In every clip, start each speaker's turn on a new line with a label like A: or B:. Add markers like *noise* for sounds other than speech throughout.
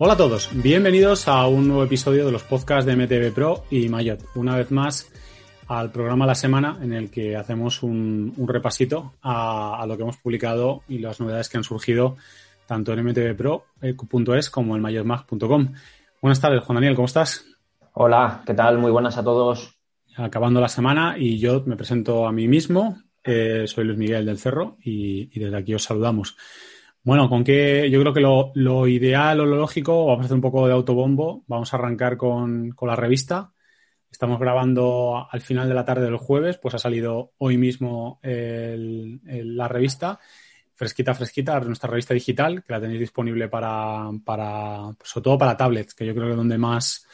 A: Hola a todos, bienvenidos a un nuevo episodio de los podcasts de MTV Pro y Mayot. Una vez más al programa La Semana en el que hacemos un, un repasito a, a, lo que hemos publicado y las novedades que han surgido tanto en mtvpro.es como en mayotmag.com. Buenas tardes, Juan Daniel, ¿cómo estás?
B: Hola, ¿qué tal? Muy buenas a todos.
A: Acabando la semana y yo me presento a mí mismo. Eh, soy Luis Miguel del Cerro y, y desde aquí os saludamos. Bueno, con qué yo creo que lo, lo, ideal o lo lógico, vamos a hacer un poco de autobombo, vamos a arrancar con, con, la revista. Estamos grabando al final de la tarde del jueves, pues ha salido hoy mismo la revista, fresquita, fresquita, nuestra revista digital, que la tenéis disponible para, para sobre todo para tablets, que yo creo que es donde más,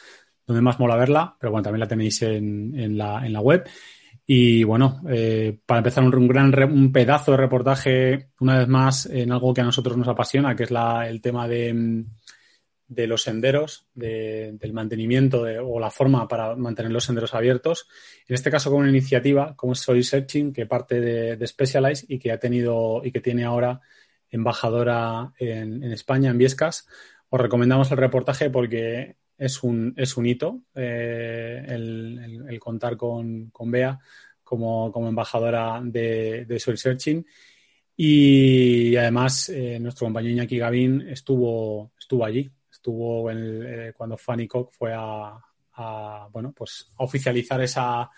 A: donde más mola verla, pero bueno, también la tenéis en, en, la, en la web. Y bueno, eh, para empezar, un, un gran un pedazo de reportaje, una vez más, en algo que a nosotros nos apasiona, que es la, el tema de, de los senderos, de, del mantenimiento de, o la forma para mantener los senderos abiertos. En este caso, con una iniciativa como Soil Searching, que parte de, de Specialized y que ha tenido y que tiene ahora embajadora en, en España, en Viescas. Os recomendamos el reportaje porque es un, es un hito eh, el, el, contar con, con Bea como, como embajadora de, de, Searching. Y además, eh, nuestro compañero Iñaki Gavín estuvo, estuvo allí, estuvo el, eh, cuando Fanny Cock fue a, bueno, pues a oficializar esa,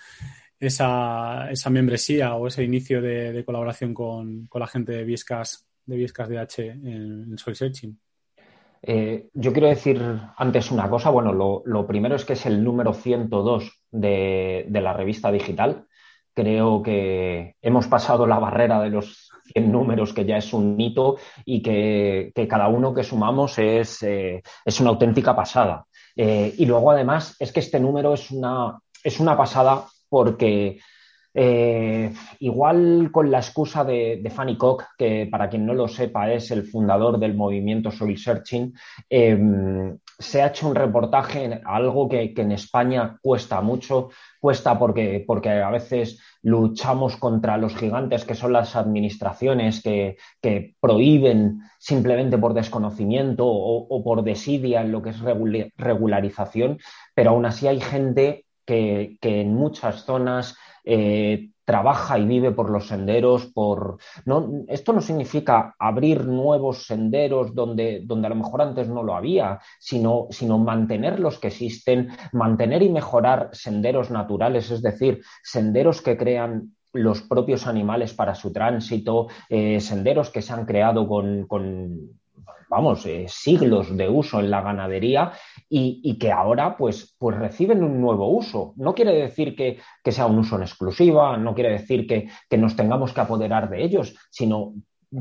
A: esa, esa membresía o ese inicio de, colaboración con, con, la gente de Viescas, de Viescas DH en, en Searching.
B: Eh, yo quiero decir antes una cosa. Bueno, lo, primero es que es el número 102 de, la revista digital. Creo que hemos pasado la barrera de los 100 números, que ya es un hito, y que, que cada uno que sumamos es, eh, es una auténtica pasada. Eh, y luego, además, es que este número es una, es una pasada porque eh, igual con la excusa de, Fanny Cock, que para quien no lo sepa es el fundador del movimiento Soul Searching, eh, se ha hecho un reportaje, algo que, que, en España cuesta mucho, cuesta porque, porque a veces luchamos contra los gigantes que son las administraciones que, que prohíben simplemente por desconocimiento o, o, por desidia en lo que es regularización, pero aún así hay gente que, que en muchas zonas eh, trabaja y vive por los senderos, por no, esto no significa abrir nuevos senderos donde, donde a lo mejor antes no lo había, sino, sino mantener los que existen, mantener y mejorar senderos naturales, es decir, senderos que crean los propios animales para su tránsito, eh, senderos que se han creado con, con vamos, eh, siglos de uso en la ganadería y, que ahora pues, pues reciben un nuevo uso. No quiere decir que, que sea un uso en exclusiva, no quiere decir que, que nos tengamos que apoderar de ellos, sino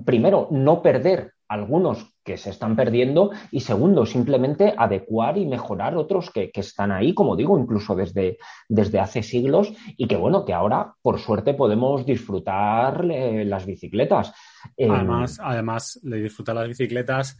B: primero, no perder algunos que se están perdiendo y segundo, simplemente adecuar y mejorar otros que, que, están ahí, como digo, incluso desde, desde hace siglos y que bueno, que ahora por suerte podemos disfrutar eh, las bicicletas.
A: Además, eh, además de disfrutar las bicicletas,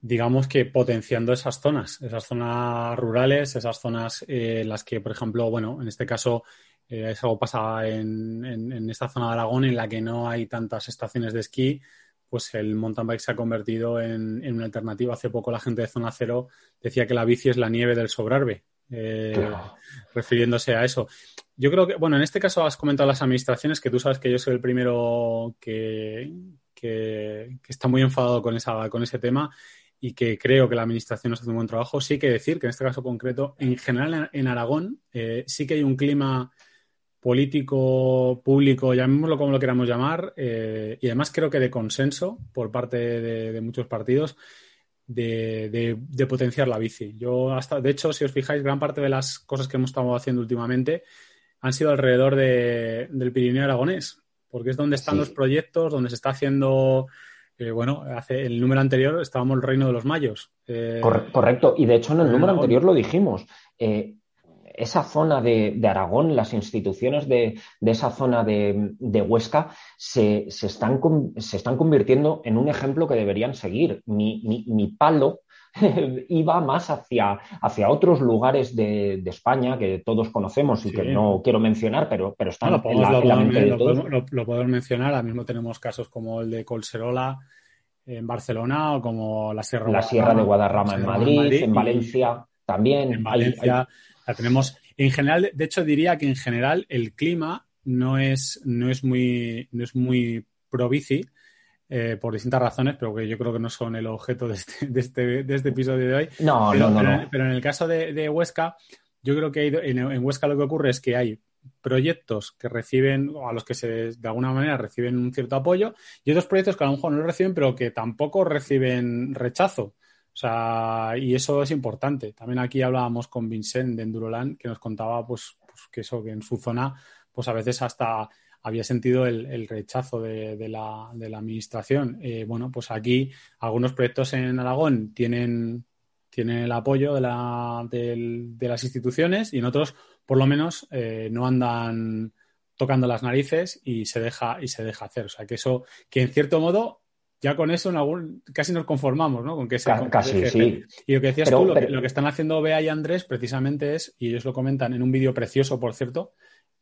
A: digamos que potenciando esas zonas, esas zonas rurales, esas zonas en eh, las que, por ejemplo, bueno, en este caso eh, es algo pasa en, en, en, esta zona de Aragón en la que no hay tantas estaciones de esquí, pues el mountain bike se ha convertido en, en, una alternativa. Hace poco la gente de Zona Cero decía que la bici es la nieve del Sobrarbe, eh, claro. refiriéndose a eso. Yo creo que, bueno, en este caso has comentado las administraciones, que tú sabes que yo soy el primero que, que, está muy enfadado con, esa, con ese tema y que creo que la administración hace un buen trabajo. Sí que decir que en este caso concreto, en general en Aragón, eh, sí que hay un clima político, público, llamémoslo como lo queramos llamar, eh, y además creo que de consenso por parte de, de muchos partidos de, de, de, potenciar la bici. Yo hasta, de hecho, si os fijáis, gran parte de las cosas que hemos estado haciendo últimamente han sido alrededor de, del Pirineo aragonés. porque es donde están los proyectos, donde se está haciendo eh, bueno, hace el número anterior estábamos el reino de los mayos.
B: Eh, correcto, y de hecho en el número anterior lo dijimos. Eh, esa zona de, Aragón, las instituciones de, esa zona de, Huesca se, están, se, están, convirtiendo en un ejemplo que deberían seguir. Mi, palo *laughs* iba más hacia, hacia otros lugares de, España que todos conocemos y que no quiero mencionar, pero, pero están
A: en, la, lo, podemos, mencionar. Ahora mismo tenemos casos como el de Colserola en Barcelona o como la Sierra,
B: la Sierra de Guadarrama en Madrid, en, Valencia también.
A: En Valencia la tenemos. En general, de hecho, diría que en general el clima no es, no es muy, no es muy pro bici. Eh, por distintas razones, pero que yo creo que no son el objeto de este, de este, de este episodio de hoy.
B: No,
A: pero,
B: no, no,
A: pero, en el caso de, Huesca, yo creo que en, en, Huesca lo que ocurre es que hay proyectos que reciben, o a los que se, de alguna manera reciben un cierto apoyo, y otros proyectos que a lo mejor no lo reciben, pero que tampoco reciben rechazo. O sea, y eso es importante. También aquí hablábamos con Vincent de Enduroland, que nos contaba pues, pues, que eso, que en su zona, pues a veces hasta había sentido el, rechazo de, la, administración. Eh, bueno, pues aquí algunos proyectos en Aragón tienen, tienen el apoyo de, la, de las instituciones y en otros por lo menos eh, no andan tocando las narices y se deja y se deja hacer. O sea, que eso, que en cierto modo, ya con eso en algún, casi nos conformamos, ¿no? Con que se,
B: casi, sí.
A: Y lo que decías tú, lo, que, están haciendo Bea y Andrés precisamente es, y ellos lo comentan en un vídeo precioso, por cierto,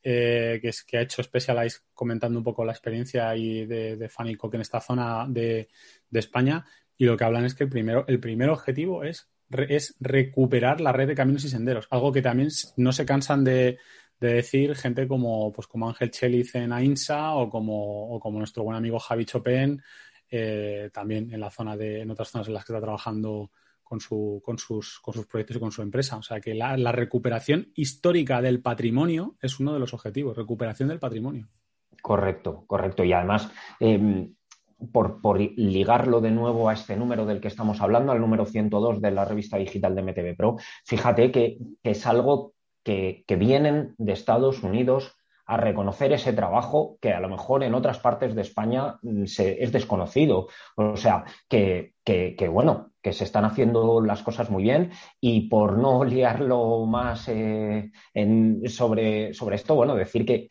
A: eh, que, es, que ha hecho Specialized comentando un poco la experiencia ahí de, de Fanny Cook en esta zona de, de, España. Y lo que hablan es que el primero, el primer objetivo es es recuperar la red de caminos y senderos, algo que también no se cansan de, decir gente como, pues como Ángel Cheliz en AINSA o como, como nuestro buen amigo Javi Chopin, eh, también en la zona de, en otras zonas en las que está trabajando con, su, con, sus, con sus proyectos y con su empresa. O sea que la, recuperación histórica del patrimonio es uno de los objetivos, recuperación del patrimonio.
B: Correcto, correcto. Y además, em, por, ligarlo de nuevo a este número del que estamos hablando, al número 102 de la revista digital de MTV Pro, fíjate que, es algo que, vienen de Estados Unidos a reconocer ese trabajo que a lo mejor en otras partes de España mm, es desconocido. O sea, que, bueno, que se están haciendo las cosas muy bien y por no liarlo más eh, sobre, sobre esto, bueno, decir que,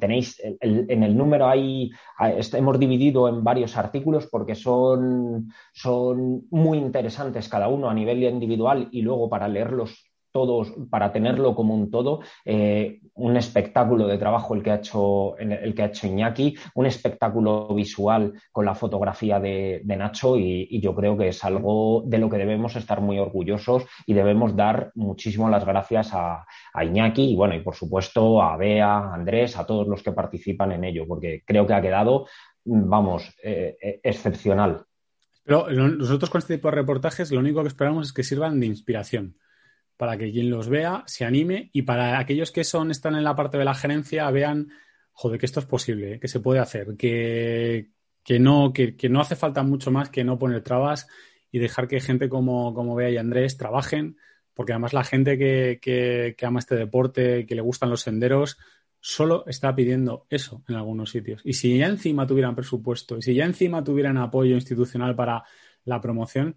B: tenéis en el número ahí, hemos dividido en varios artículos porque son, son muy interesantes cada uno a nivel individual y luego para leerlos todos, para tenerlo como un todo, eh, un espectáculo de trabajo el que, ha hecho, el que ha hecho Iñaki, un espectáculo visual con la fotografía de, Nacho y, yo creo que es algo de lo que debemos estar muy orgullosos y debemos dar muchísimo las gracias a, Iñaki y bueno, y por supuesto a Bea, a Andrés, a todos los que participan en ello, porque creo que ha quedado, vamos, eh, eh, excepcional.
A: Pero nosotros con este tipo de reportajes lo único que esperamos es que sirvan de inspiración para que quien los vea se anime y para aquellos que son están en la parte de la gerencia vean, joder, que esto es posible, ¿eh? que se puede hacer, que, no, que, no hace falta mucho más que no poner trabas y dejar que gente como, como Bea y Andrés trabajen, porque además la gente que, que, que ama este deporte, que le gustan los senderos, solo está pidiendo eso en algunos sitios. Y si ya encima tuvieran presupuesto, y si ya encima tuvieran apoyo institucional para la promoción,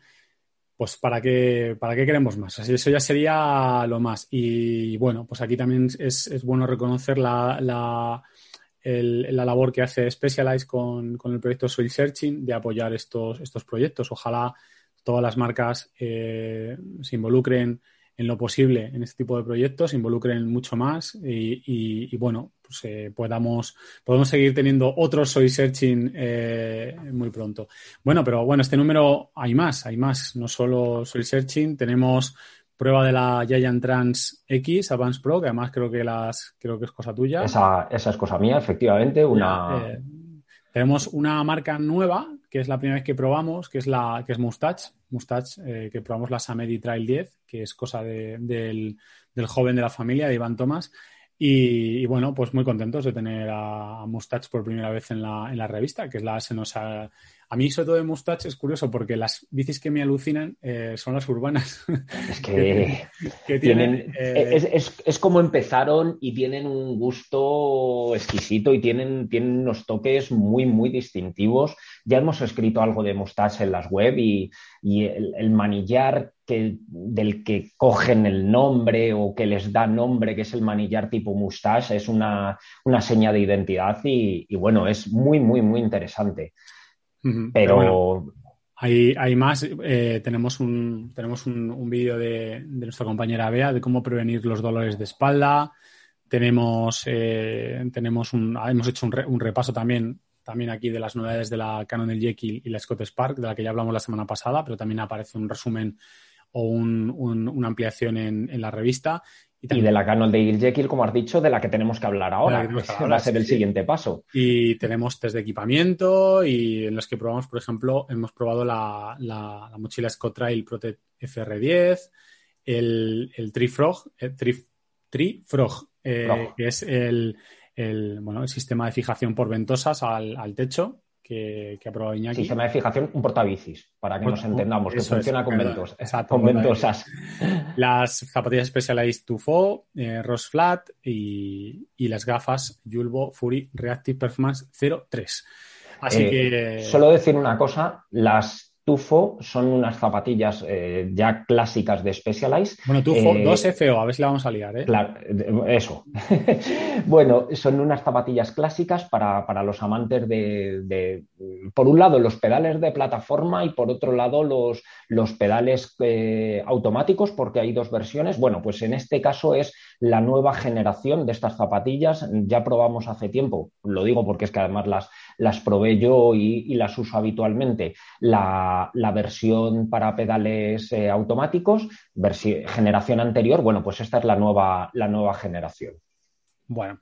A: pues ¿para qué, para qué queremos más? Así, eso ya sería lo más. Y bueno, pues aquí también es, bueno reconocer la, la, la, labor que hace Specialized con, con, el proyecto Soil Searching de apoyar estos, estos proyectos. Ojalá todas las marcas eh, se involucren en lo posible en este tipo de proyectos, se involucren mucho más y, bueno, pues eh, podamos, podemos seguir teniendo otros Soy Searching eh, muy pronto. Bueno, pero bueno, este número hay más, hay más, no solo Soy Searching, tenemos prueba de la Giant Trans X Advance Pro, que además creo que las creo que es cosa tuya.
B: Esa, esa es cosa mía, efectivamente, una...
A: Eh, tenemos una marca nueva, que es la primera vez que probamos, que es la que es Mustache, Mustache, eh, que probamos la Samedi Trail 10, que es cosa del, joven de la familia, de Iván Tomás. Y, bueno, pues muy contentos de tener a, Mustache por primera vez en la, en la revista, que es la, se nos A mí, sobre todo de Mustache, es curioso porque las bicis que me alucinan eh, son las urbanas. *laughs*
B: Es que, *laughs* tienen. Eh, es, como empezaron y tienen un gusto exquisito y tienen, tienen unos toques muy, muy distintivos. Ya hemos escrito algo de Mustache en las web y, el, manillar que, del que cogen el nombre o que les da nombre, que es el manillar tipo Mustache, es una, una seña de identidad y, y bueno, es muy, muy, muy interesante. Pero,
A: hay, más. Eh, tenemos un, tenemos un, vídeo de, nuestra compañera Bea de cómo prevenir los dolores de espalda. Tenemos, eh, tenemos un, hemos hecho un, repaso también, también aquí de las novedades de la Canon del Jekyll y la Scott Spark, de la que ya hablamos la semana pasada, pero también aparece un resumen o una ampliación en, la revista.
B: Y, de la Canon de Jekyll, como has dicho, de la que tenemos que hablar ahora. Que va a ser el siguiente paso.
A: Y tenemos test de equipamiento y en los que probamos, por ejemplo, hemos probado la, mochila Scott Trail Protect FR10, el, el Trifrog, el Trifrog, eh, que es el, bueno, el sistema de fijación por ventosas al, al techo, que, ha probado Iñaki.
B: Sistema de fijación, un portabicis, para que nos entendamos, que funciona con, ventos, exacto, con ventosas. *laughs*
A: Las zapatillas Specialized Tufo, eh, Ross Flat y, las gafas Julbo Fury Reactive Performance 03. Así eh, que.
B: Solo decir una cosa, las Tufo son unas zapatillas eh, ya clásicas de Specialized.
A: Bueno, Tufo, 2FO, eh, a ver si la vamos a liar, ¿eh?
B: Claro, eso. *laughs* bueno, son unas zapatillas clásicas para, los amantes de, por un lado, los pedales de plataforma y por otro lado, los, los pedales eh, automáticos, porque hay dos versiones. Bueno, pues en este caso es la nueva generación de estas zapatillas. Ya probamos hace tiempo, lo digo porque es que además las, las probé yo y, y las uso habitualmente. La la, versión para pedales eh, automáticos, generación anterior, bueno, pues esta es la nueva, la nueva generación.
A: Bueno,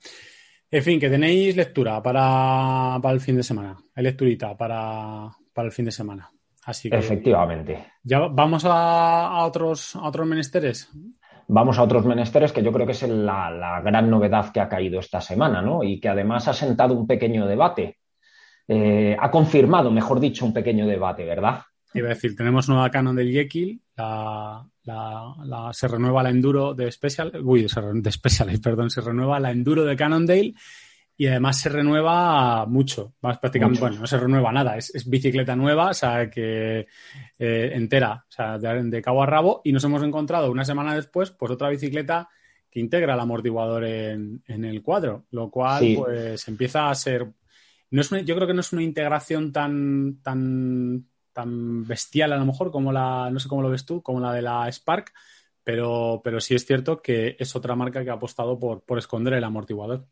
A: en fin, que tenéis lectura para, el fin de semana. Hay lecturita para, el fin de semana. Así que,
B: Efectivamente.
A: ¿Ya vamos a, otros, a otros menesteres?
B: vamos a otros menesteres que yo creo que es la, la, gran novedad que ha caído esta semana, ¿no? Y que además ha sentado un pequeño debate. Eh, ha confirmado, mejor dicho, un pequeño debate, ¿verdad?
A: Iba a decir, tenemos nueva Canon del Jekyll, se renueva la Enduro de Special, uy, de Special, *laughs* perdón, se renueva la Enduro de Cannondale y además se renueva mucho, más prácticamente, bueno, no se renueva nada, es, bicicleta nueva, o sea, que eh, entera, o sea, de, cabo a rabo y nos hemos encontrado una semana después, pues otra bicicleta que integra el amortiguador en, el cuadro, lo cual pues empieza a ser no es yo creo que no es una integración tan, tan, tan bestial a lo mejor como la, no sé cómo lo ves tú, como la de la Spark, pero, pero sí es cierto que es otra marca que ha apostado por, por esconder el amortiguador.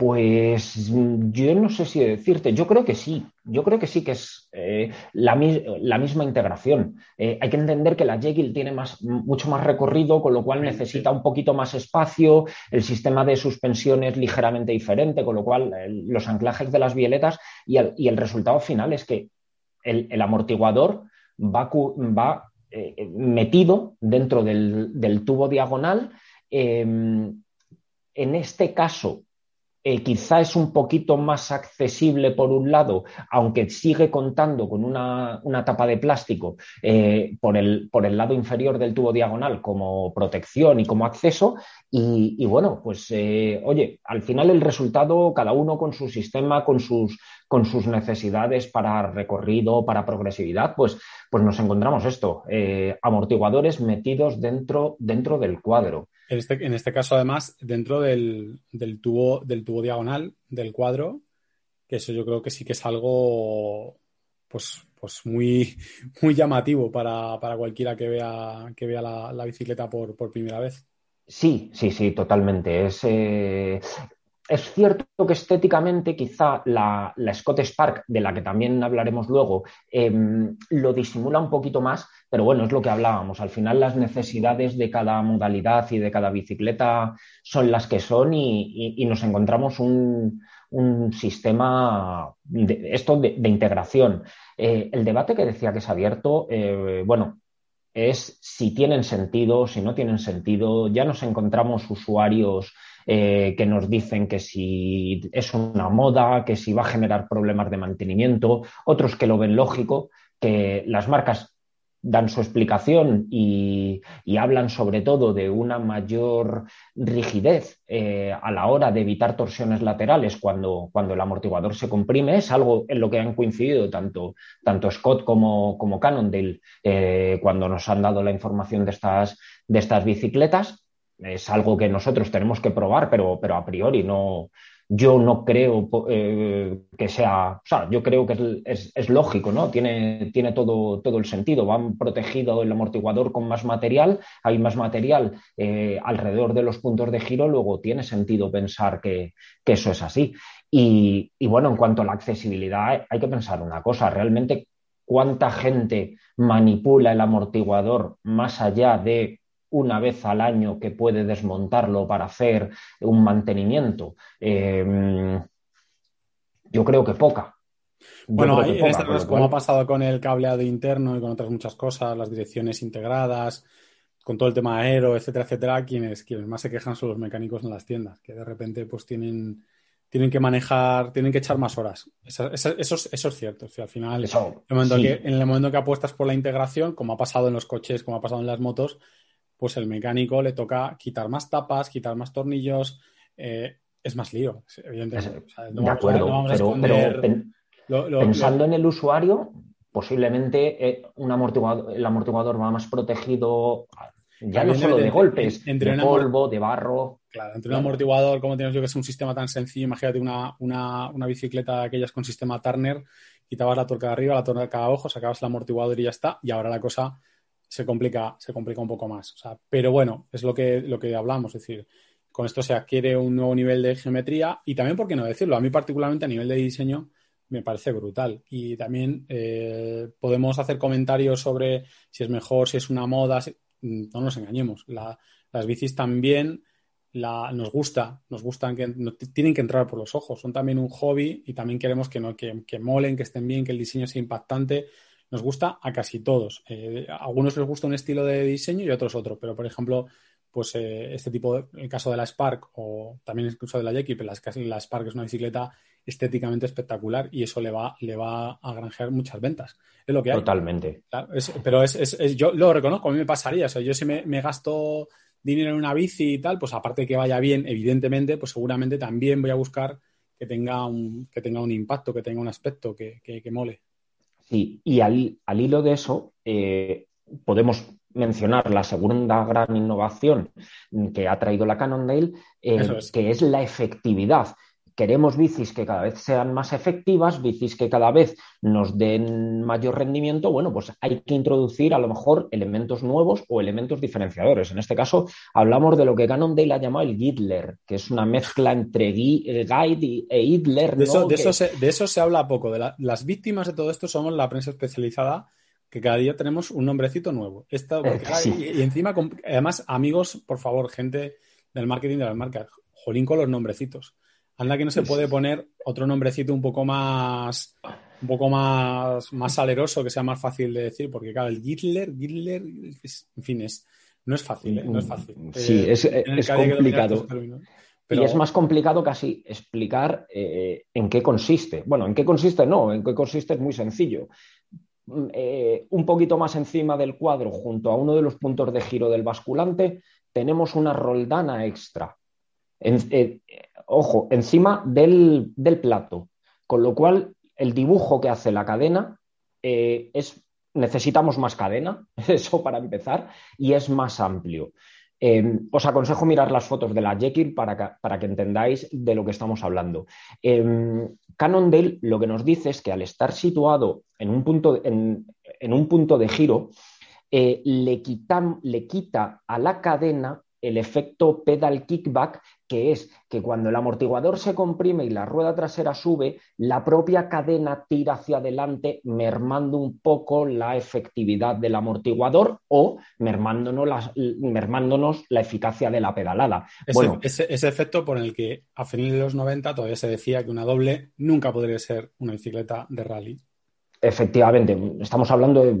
B: Pues yo no sé si decirte, yo creo que sí, yo creo que sí que es eh, la, misma integración. Eh, hay que entender que la Jekyll tiene más, mucho más recorrido, con lo cual necesita un poquito más espacio, el sistema de suspensión es ligeramente diferente, con lo cual los anclajes de las violetas y el, resultado final es que el, amortiguador va, eh, metido dentro del tubo diagonal. Em, en este caso, eh, quizá es un poquito más accesible por un lado, aunque sigue contando con una, tapa de plástico eh, por, el, lado inferior del tubo diagonal como protección y como acceso. Y, bueno, pues eh, oye, al final el resultado, cada uno con su sistema, con sus, necesidades para recorrido, para progresividad, pues, pues nos encontramos esto, amortiguadores metidos dentro del cuadro.
A: En este, en este caso, además, dentro del, tubo, del tubo diagonal del cuadro, que eso yo creo que sí que es algo pues, pues muy, *laughs* muy llamativo para, cualquiera que vea, que vea la, bicicleta por, primera vez.
B: Sí, sí, sí, totalmente. Es, eh, es cierto que estéticamente quizá la, Scott Spark, de la que también hablaremos luego, em, lo disimula un poquito más, pero bueno, es lo que hablábamos. Al final las necesidades de cada modalidad y de cada bicicleta son las que son y, nos encontramos un, sistema de, esto de, integración. Eh, el debate que decía que es abierto, eh, bueno, es si tienen sentido, si no tienen sentido. Ya nos encontramos usuarios eh, que nos dicen que si es una moda, que si va a generar problemas de mantenimiento, otros que lo ven lógico, que las marcas dan su explicación y, hablan sobre todo de una mayor rigidez eh, a la hora de evitar torsiones laterales cuando, cuando, el amortiguador se comprime, es algo en lo que han coincidido tanto, tanto Scott como, como Cannondale eh, cuando nos han dado la información de estas, de estas bicicletas. Es algo que nosotros tenemos que probar, pero, pero a priori no, yo no creo eh, que sea, o sea, yo creo que es, lógico, ¿no? Tiene, tiene todo, todo, el sentido. Van protegido el amortiguador con más material, hay más material eh, alrededor de los puntos de giro, luego tiene sentido pensar que, eso es así. Y, bueno, en cuanto a la accesibilidad, hay que pensar una cosa, realmente cuánta gente manipula el amortiguador más allá de una vez al año que puede desmontarlo para hacer un mantenimiento. Eh, yo creo que poca.
A: bueno, en este caso, como ha pasado con el cableado interno y con otras muchas cosas, las direcciones integradas, con todo el tema aero, etcétera, etcétera, quienes, quienes más se quejan son los mecánicos en las tiendas, que de repente pues tienen, tienen que manejar, tienen que echar más horas. Eso, es cierto. al final, en el momento que apuestas por la integración, como ha pasado en los coches, como ha pasado en las motos, pues el mecánico le toca quitar más tapas, quitar más tornillos, eh, es más lío, evidentemente.
B: de acuerdo, pero, pensando en el usuario, posiblemente eh, un amortiguador, el amortiguador va más protegido ya no solo de, golpes, entre de polvo, de barro.
A: Claro, entre un amortiguador, como tienes yo, que es un sistema tan sencillo, imagínate una, una, una bicicleta aquellas con sistema Turner, quitabas la tuerca de arriba, la tuerca de abajo, sacabas el amortiguador y ya está, y ahora la cosa se complica, se complica un poco más. pero bueno, es lo que, lo que hablamos, es decir, con esto se adquiere un nuevo nivel de geometría y también, ¿por qué no decirlo? A mí particularmente a nivel de diseño me parece brutal. Y también eh, podemos hacer comentarios sobre si es mejor, si es una moda. No nos engañemos. las bicis también la, nos gusta, nos gustan, que tienen que entrar por los ojos. Son también un hobby y también queremos que, no, que, que molen, que estén bien, que el diseño sea impactante nos gusta a casi todos. Eh, a algunos les gusta un estilo de diseño y a otros otro, pero por ejemplo, pues eh, este tipo, el caso de la Spark o también incluso de la Jackie, pero la, Spark es una bicicleta estéticamente espectacular y eso le va, le va a granjear muchas ventas. Es lo que hay.
B: Totalmente.
A: pero es, yo lo reconozco, a mí me pasaría. O sea, yo si me, gasto dinero en una bici y tal, pues aparte de que vaya bien, evidentemente, pues seguramente también voy a buscar que tenga un, que tenga un impacto, que tenga un aspecto que, que mole.
B: Sí, y al, hilo de eso, eh, podemos mencionar la segunda gran innovación que ha traído la Cannondale, eh, que es la efectividad. Queremos bicis que cada vez sean más efectivas, bicis que cada vez nos den mayor rendimiento. Bueno, pues hay que introducir a lo mejor elementos nuevos o elementos diferenciadores. En este caso, hablamos de lo que Cannondale ha llamado el Gidler, que es una mezcla entre eh, Guide e Idler.
A: De, eso, de, eso, se, habla poco. De las víctimas de todo esto somos la prensa especializada que cada día tenemos un nombrecito nuevo. Eh, y, encima, además, amigos, por favor, gente del marketing de las marcas, jolín con los nombrecitos. Anda que no se puede poner otro nombrecito un poco más un poco más, más saleroso, que sea más fácil de decir, porque claro, el Hitler, Hitler, en fin, es, no es fácil, ¿eh? no es fácil.
B: Sí, es, complicado. Pero... Y es más complicado casi explicar eh, en qué consiste. Bueno, en qué consiste no, en qué consiste es muy sencillo. Mm, eh, un poquito más encima del cuadro, junto a uno de los puntos de giro del basculante, tenemos una roldana extra. En, ojo, encima del, plato. Con lo cual, el dibujo que hace la cadena eh, es, necesitamos más cadena, *laughs* eso para empezar, y es más amplio. Em, os aconsejo mirar las fotos de la Jekyll para que, para que entendáis de lo que estamos hablando. Eh, Cannondale lo que nos dice es que al estar situado en un punto, en, un punto de giro, eh, le, le quita a la cadena el efecto pedal kickback que es que cuando el amortiguador se comprime y la rueda trasera sube, la propia cadena tira hacia adelante, mermando un poco la efectividad del amortiguador o mermándonos la, mermándonos la eficacia de la pedalada.
A: Ese, bueno, ese, efecto por el que a finales de los 90 todavía se decía que una doble nunca podría ser una bicicleta de rally.
B: Efectivamente, estamos hablando de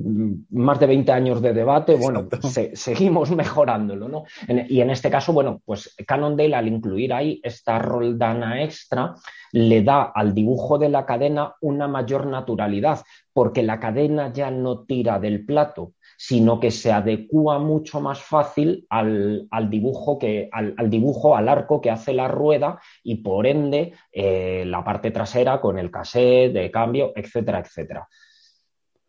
B: más de 20 años de debate, bueno, seguimos *laughs* mejorándolo, ¿no? y en este caso, bueno, pues Cannondale al incluir ahí esta roldana extra le da al dibujo de la cadena una mayor naturalidad, porque la cadena ya no tira del plato, sino que se adecua mucho más fácil al, dibujo, que, al, dibujo, al arco que hace la rueda y por ende eh, la parte trasera con el cassette de cambio, etcétera, etcétera.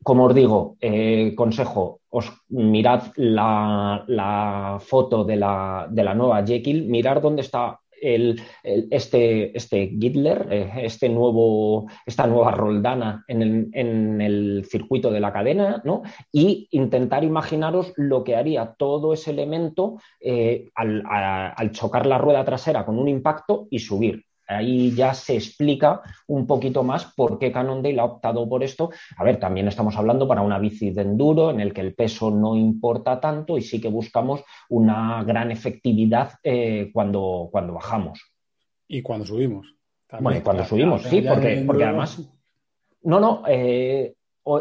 B: Como os digo, eh, consejo, os mirad la, foto de la, de la, nueva Jekyll, mirar dónde está este, este eh, este nuevo, esta nueva roldana en el, circuito de la cadena, ¿no? y intentar imaginaros lo que haría todo ese elemento eh, al chocar la rueda trasera con un impacto y subir ahí ya se explica un poquito más por qué Cannondale ha optado por esto. A ver, también estamos hablando para una bici de enduro en el que el peso no importa tanto y sí que buscamos una gran efectividad eh, cuando, cuando bajamos.
A: Y cuando subimos.
B: Bueno, y cuando subimos, sí, porque, porque además... No, no, eh,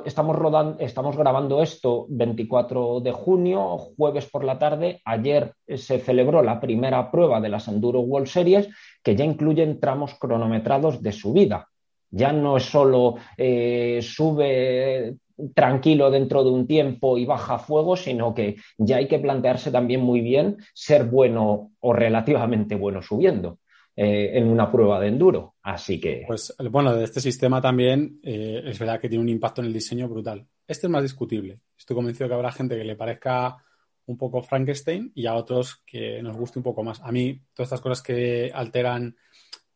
B: Estamos, rodando, estamos grabando esto 24 de junio, jueves por la tarde. Ayer se celebró la primera prueba de las Enduro World Series que ya incluyen tramos cronometrados de subida. Ya no es solo eh, sube tranquilo dentro de un tiempo y baja fuego, sino que ya hay que plantearse también muy bien ser bueno o relativamente bueno subiendo. Eh, en una prueba de enduro. Así que.
A: Pues bueno, de este sistema también eh, es verdad que tiene un impacto en el diseño brutal. Este es más discutible. Estoy convencido que habrá gente que le parezca un poco Frankenstein y a otros que nos guste un poco más. A mí, todas estas cosas que alteran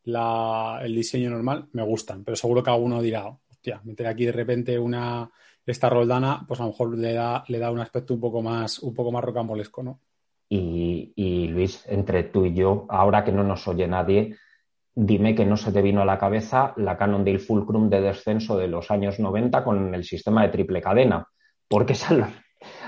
A: el diseño normal me gustan, pero seguro que alguno dirá, hostia, meter aquí de repente una esta roldana, pues a lo mejor le da, le da un aspecto un poco más, un poco más rocambolesco, ¿no?
B: Y, Luis, entre tú y yo, ahora que no nos oye nadie, dime que no se te vino a la cabeza la Cannondale Fulcrum de descenso de los años 90 con el sistema de triple cadena. Porque es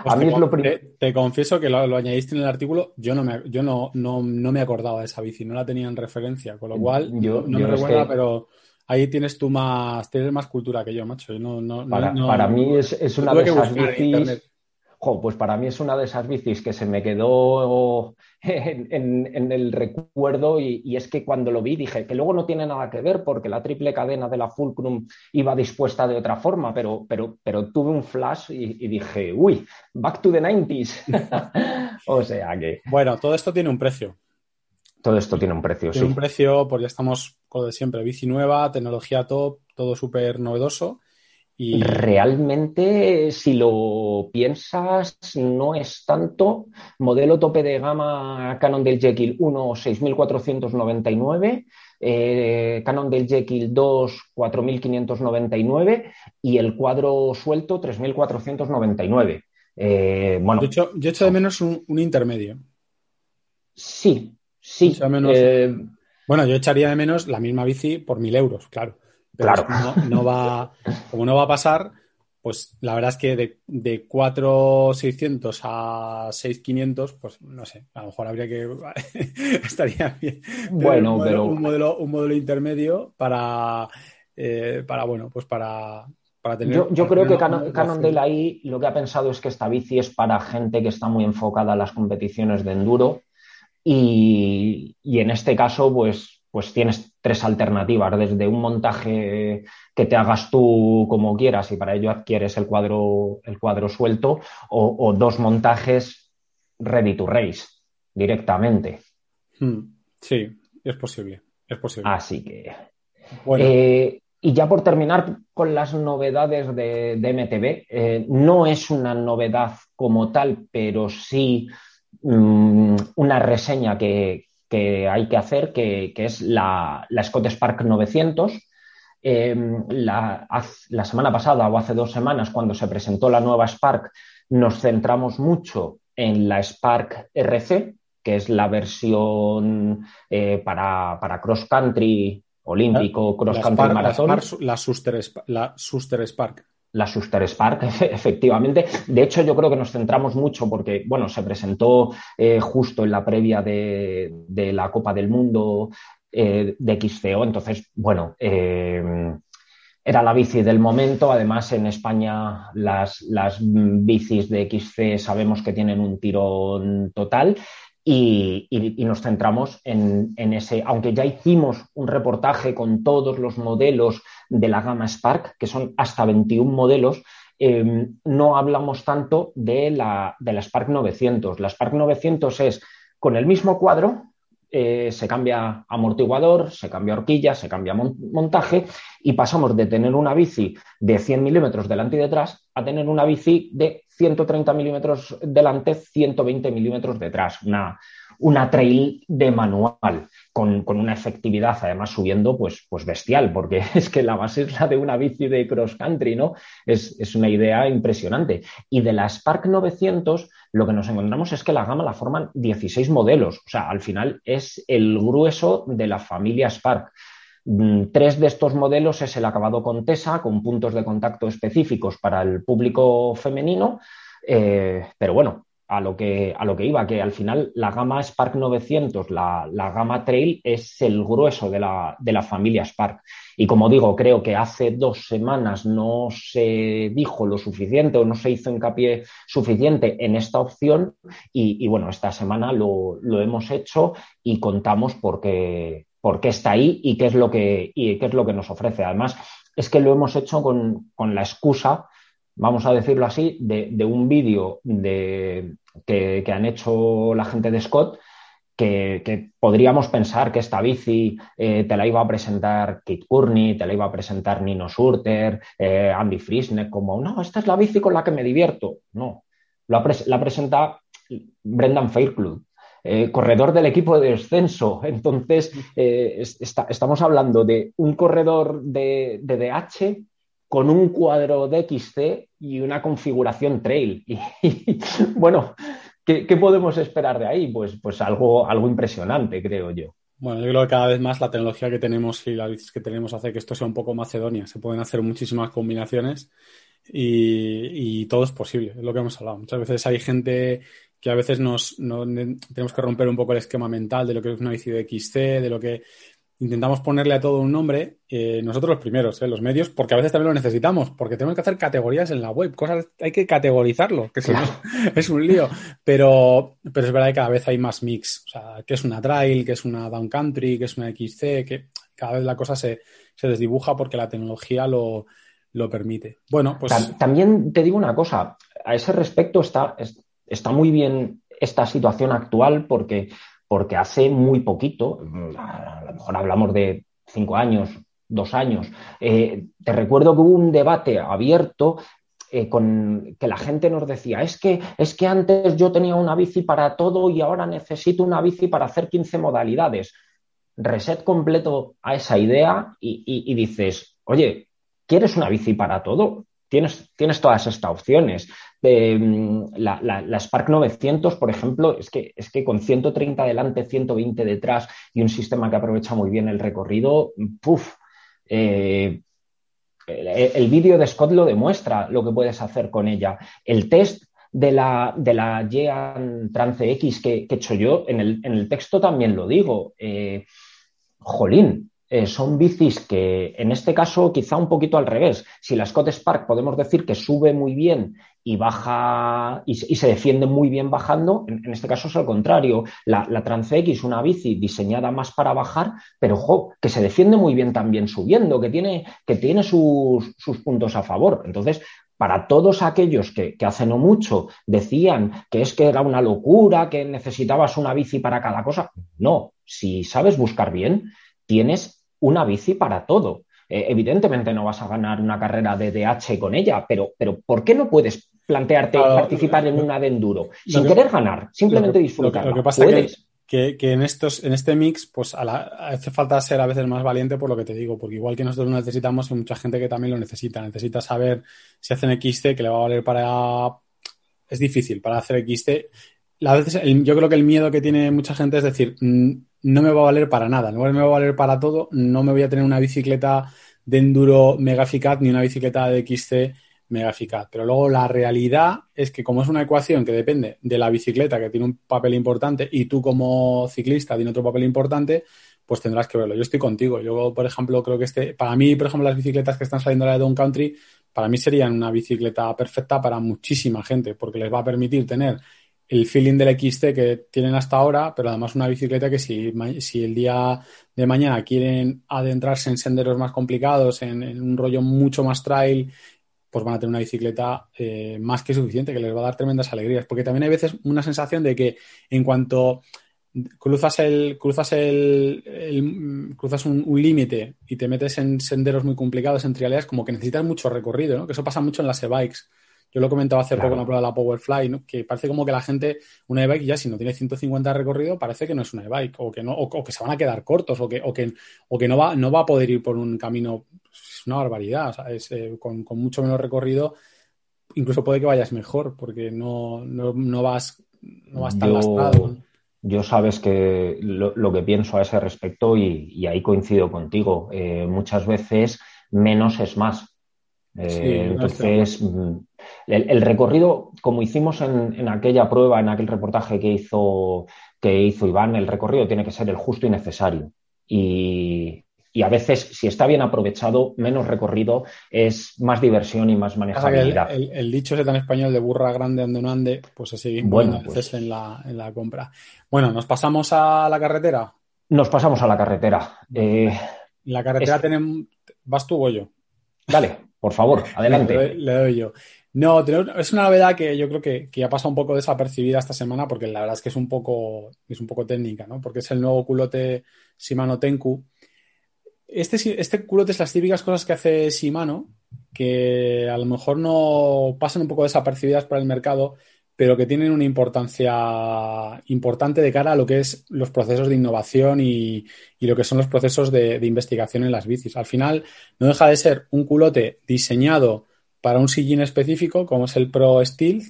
A: a mí es lo primero. Te, confieso que lo, añadiste en el artículo. Yo no me, yo no, no, me acordaba de esa bici, no la tenía en referencia, con lo cual yo, no, me recuerda, pero ahí tienes tú más, tienes más cultura que yo, macho.
B: para, mí es, una de esas bicis pues para mí es una de esas bicis que se me quedó en, el recuerdo y, es que cuando lo vi dije que luego no tiene nada que ver porque la triple cadena de la Fulcrum iba dispuesta de otra forma, pero, pero, pero tuve un flash y, dije, uy, back to the 90s. *laughs* o sea que...
A: Bueno, todo esto tiene un precio.
B: Todo esto tiene un precio,
A: tiene un precio porque estamos, como de siempre, bici nueva, tecnología top, todo súper novedoso
B: Realmente, si lo piensas, no es tanto. Modelo tope de gama Canon del Jekyll 1, 6.499. Eh, Canon del Jekyll 2, 4.599. Y el cuadro suelto, 3.499.
A: Eh, bueno, yo echo, yo de menos un, intermedio.
B: Sí, sí.
A: Eh, bueno, yo echaría de menos la misma bici por 1.000 euros, claro
B: claro.
A: No, va, como no va a pasar, pues la verdad es que de, de 4.600 a 6.500, pues no sé, a lo mejor habría que. *laughs* estaría bien.
B: bueno,
A: pero. Un modelo, un modelo intermedio para. Eh, para, bueno, pues para. para tener,
B: yo, creo que Canon, Cannondale ahí lo que ha pensado es que esta bici es para gente que está muy enfocada a las competiciones de enduro y, y en este caso, pues pues tienes tres alternativas, desde un montaje que te hagas tú como quieras y para ello adquieres el cuadro, el cuadro suelto, o, dos montajes ready to race directamente.
A: Hmm. Sí, es posible, es posible.
B: Así que. Eh, y ya por terminar con las novedades de, MTV, eh, no es una novedad como tal, pero sí mm, una reseña que, que hay que hacer, que, es la, Scott Spark 900. Em, la, la, semana pasada o hace dos semanas, cuando se presentó la nueva Spark, nos centramos mucho en la Spark RC, que es la versión eh, para, para cross country olímpico, cross country maratón.
A: La, Suster, la Suster Spark
B: la Suster Spark, *laughs* efectivamente. De hecho, yo creo que nos centramos mucho porque, bueno, se presentó eh, justo en la previa de, la Copa del Mundo eh, de XCO. Entonces, bueno, eh, era la bici del momento. Además, en España las, las bicis de XC sabemos que tienen un tirón total. Y, nos centramos en, ese, aunque ya hicimos un reportaje con todos los modelos de la gama Spark, que son hasta 21 modelos, em, no hablamos tanto de la, de la Spark 900. La Spark 900 es con el mismo cuadro, eh, se cambia amortiguador, se cambia horquilla, se cambia montaje y pasamos de tener una bici de 100 milímetros delante y detrás a tener una bici de 130 milímetros delante, 120 milímetros detrás. Una, una trail de manual con, una efectividad además subiendo pues, pues bestial, porque *laughs* es que la base es la de una bici de cross country, ¿no? Es, es una idea impresionante. Y de la Spark 900 lo que nos encontramos es que la gama la forman 16 modelos, o sea, al final es el grueso de la familia Spark. Mm, tres de estos modelos es el acabado con TESA, con puntos de contacto específicos para el público femenino, eh, pero bueno, a lo que, a lo que iba, que al final la gama Spark 900, la, gama Trail, es el grueso de la, de la, familia Spark. Y como digo, creo que hace dos semanas no se dijo lo suficiente o no se hizo hincapié suficiente en esta opción y, bueno, esta semana lo, hemos hecho y contamos por qué, por qué, está ahí y qué es lo que, y qué es lo que nos ofrece. Además, es que lo hemos hecho con, con la excusa vamos a decirlo así, de, un vídeo que, han hecho la gente de Scott, que, podríamos pensar que esta bici eh, te la iba a presentar Kit Courtney, te la iba a presentar Nino Surter, eh, Andy Frisneck, como, no, esta es la bici con la que me divierto. No, la, presenta Brendan Fairclough. Eh, corredor del equipo de descenso. Entonces, estamos hablando de un corredor de, de DH con un cuadro de XC y una configuración trail. *laughs* Y, bueno, ¿qué, podemos esperar de ahí? Pues, pues algo, algo impresionante, creo yo.
A: Bueno, yo creo que cada vez más la tecnología que tenemos y las bicis que tenemos hace que esto sea un poco Macedonia. Se pueden hacer muchísimas combinaciones y, todo es posible, es lo que hemos hablado. Muchas veces hay gente que a veces nos, tenemos que romper un poco el esquema mental de lo que es una bici de XC, de lo que intentamos ponerle a todo un nombre, eh, nosotros los primeros, eh, los medios, porque a veces también lo necesitamos, porque tenemos que hacer categorías en la web, cosas, hay que categorizarlo, que si no, *laughs* es un lío, pero, pero es verdad que cada vez hay más mix, o sea, que es una trail, que es una down country, que es una XC, que cada vez la cosa se, se desdibuja porque la tecnología lo, lo permite. Bueno, pues...
B: También te digo una cosa, a ese respecto está, está muy bien esta situación actual porque porque hace muy poquito, a lo mejor hablamos de cinco años, dos años, eh, te recuerdo que hubo un debate abierto eh, con que la gente nos decía, es que, es que antes yo tenía una bici para todo y ahora necesito una bici para hacer 15 modalidades. Reset completo a esa idea y dices, oye, ¿quieres una bici para todo? Tienes, tienes, todas estas opciones. Mm, la, Spark 900, por ejemplo, es que, es que con 130 delante, 120 detrás y un sistema que aprovecha muy bien el recorrido, ¡puf! Eh, el, vídeo de Scott lo demuestra lo que puedes hacer con ella. El test de la, de la Jean Trance X que, he hecho yo, en el, en el, texto también lo digo. Eh, jolín, eh, son bicis que en este caso quizá un poquito al revés. Si la Scott Spark podemos decir que sube muy bien y baja y, se defiende muy bien bajando, en, este caso es al contrario. La, la Trance X, una bici diseñada más para bajar, pero que se defiende muy bien también subiendo, que tiene, que tiene sus, puntos a favor. Entonces, para todos aquellos que, que, hace no mucho decían que es que era una locura, que necesitabas una bici para cada cosa, no, si sabes buscar bien, tienes una bici para todo. Eh, evidentemente no vas a ganar una carrera de DH con ella, pero, pero ¿por qué no puedes plantearte participar en una de enduro sin querer ganar, simplemente disfrutar?
A: Lo, que pasa es que, en, estos, en este mix, pues hace falta ser a veces más valiente por lo que te digo, porque igual que nosotros lo necesitamos, hay mucha gente que también lo necesita. Necesita saber si hacen XT, que le va a valer para... Es difícil para hacer XT. A veces, yo creo que el miedo que tiene mucha gente es decir, mm, no me va a valer para nada, no me va a valer para todo, no me voy a tener una bicicleta de enduro mega eficaz ni una bicicleta de XC mega eficaz. Pero luego la realidad es que como es una ecuación que depende de la bicicleta que tiene un papel importante y tú como ciclista tiene otro papel importante, pues tendrás que verlo. Yo estoy contigo. Yo, por ejemplo, creo que este, para mí, por ejemplo, las bicicletas que están saliendo de Down Country, para mí serían una bicicleta perfecta para muchísima gente, porque les va a permitir tener el feeling del XT que tienen hasta ahora, pero además una bicicleta que si, si el día de mañana quieren adentrarse en senderos más complicados, en, un rollo mucho más trail, pues van a tener una bicicleta eh, más que suficiente, que les va a dar tremendas alegrías. Porque también hay veces una sensación de que en cuanto cruzas el, cruzas el, cruzas un, límite y te metes en senderos muy complicados, en trialeas, como que necesitas mucho recorrido, ¿no? Que eso pasa mucho en las e-bikes. Yo lo comentaba hace poco en la prueba de la Powerfly, ¿no? que parece como que la gente, una e-bike ya si no tiene 150 de recorrido, parece que no es una e-bike, o que no, o, que se van a quedar cortos, o que, o que, o que no va, no va a poder ir por un camino, es una barbaridad, ¿sabes? Eh, con, mucho menos recorrido, incluso puede que vayas mejor, porque no, no, vas, no vas tan lastrado.
B: Yo sabes que lo, que pienso a ese respecto y, ahí coincido contigo. Eh, muchas veces menos es más. Eh, entonces, el, recorrido, como hicimos en, aquella prueba, en aquel reportaje que hizo, que hizo Iván, el recorrido tiene que ser el justo y necesario. Y, y a veces, si está bien aprovechado, menos recorrido es más diversión y más manejabilidad.
A: El, dicho ese tan español de burra grande ande no ande, pues sigue bueno, pues, en, la, en la compra. Bueno, ¿nos pasamos a la carretera?
B: Nos pasamos a la carretera.
A: Eh, la carretera tenemos... ¿Vas tú o yo?
B: Dale, por favor, *laughs* adelante.
A: le, doy, yo. No, es una novedad que yo creo que, que, ha pasado un poco desapercibida esta semana porque la verdad es que es un poco, es un poco técnica, ¿no? Porque es el nuevo culote Shimano Tenku este, este culote es las típicas cosas que hace Shimano, que a lo mejor no pasan un poco desapercibidas para el mercado, pero que tienen una importancia importante de cara a lo que es los procesos de innovación y, lo que son los procesos de, investigación en las bicis. Al final, no deja de ser un culote diseñado para un sillín específico, como es el Pro Steel,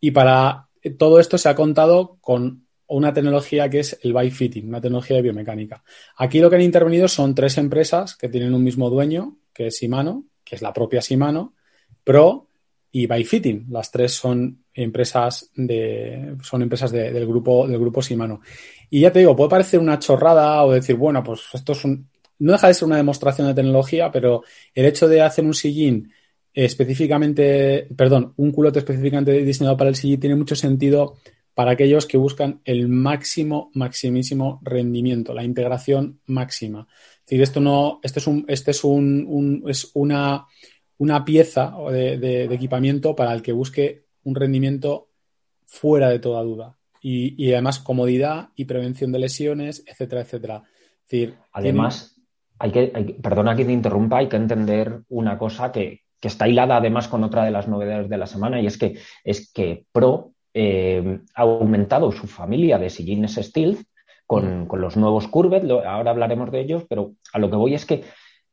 A: y para todo esto se ha contado con una tecnología que es el bike fitting, una tecnología de biomecánica. Aquí lo que han intervenido son tres empresas que tienen un mismo dueño, que es Shimano, que es la propia Shimano, Pro y bike fitting. Las tres son empresas de son empresas del grupo del grupo Shimano. Y ya te digo, puede parecer una chorrada o decir, bueno, pues esto es un no deja de ser una demostración de tecnología, pero el hecho de hacer un sillín específicamente, perdón, un culote específicamente diseñado para el sillín tiene mucho sentido para aquellos que buscan el máximo, maximísimo rendimiento, la integración máxima. Es decir, esto no, este es un, este es un, es una, una pieza de, equipamiento para el que busque un rendimiento fuera de toda duda. Y, además comodidad y prevención de lesiones, etcétera, etcétera. decir,
B: además, hay que, perdona que te interrumpa, hay que entender una cosa que, que está hilada además con otra de las novedades de la semana y es que es que Pro eh, ha aumentado su familia de sillines Steel con, con, los nuevos Curvet, ahora hablaremos de ellos, pero a lo que voy es que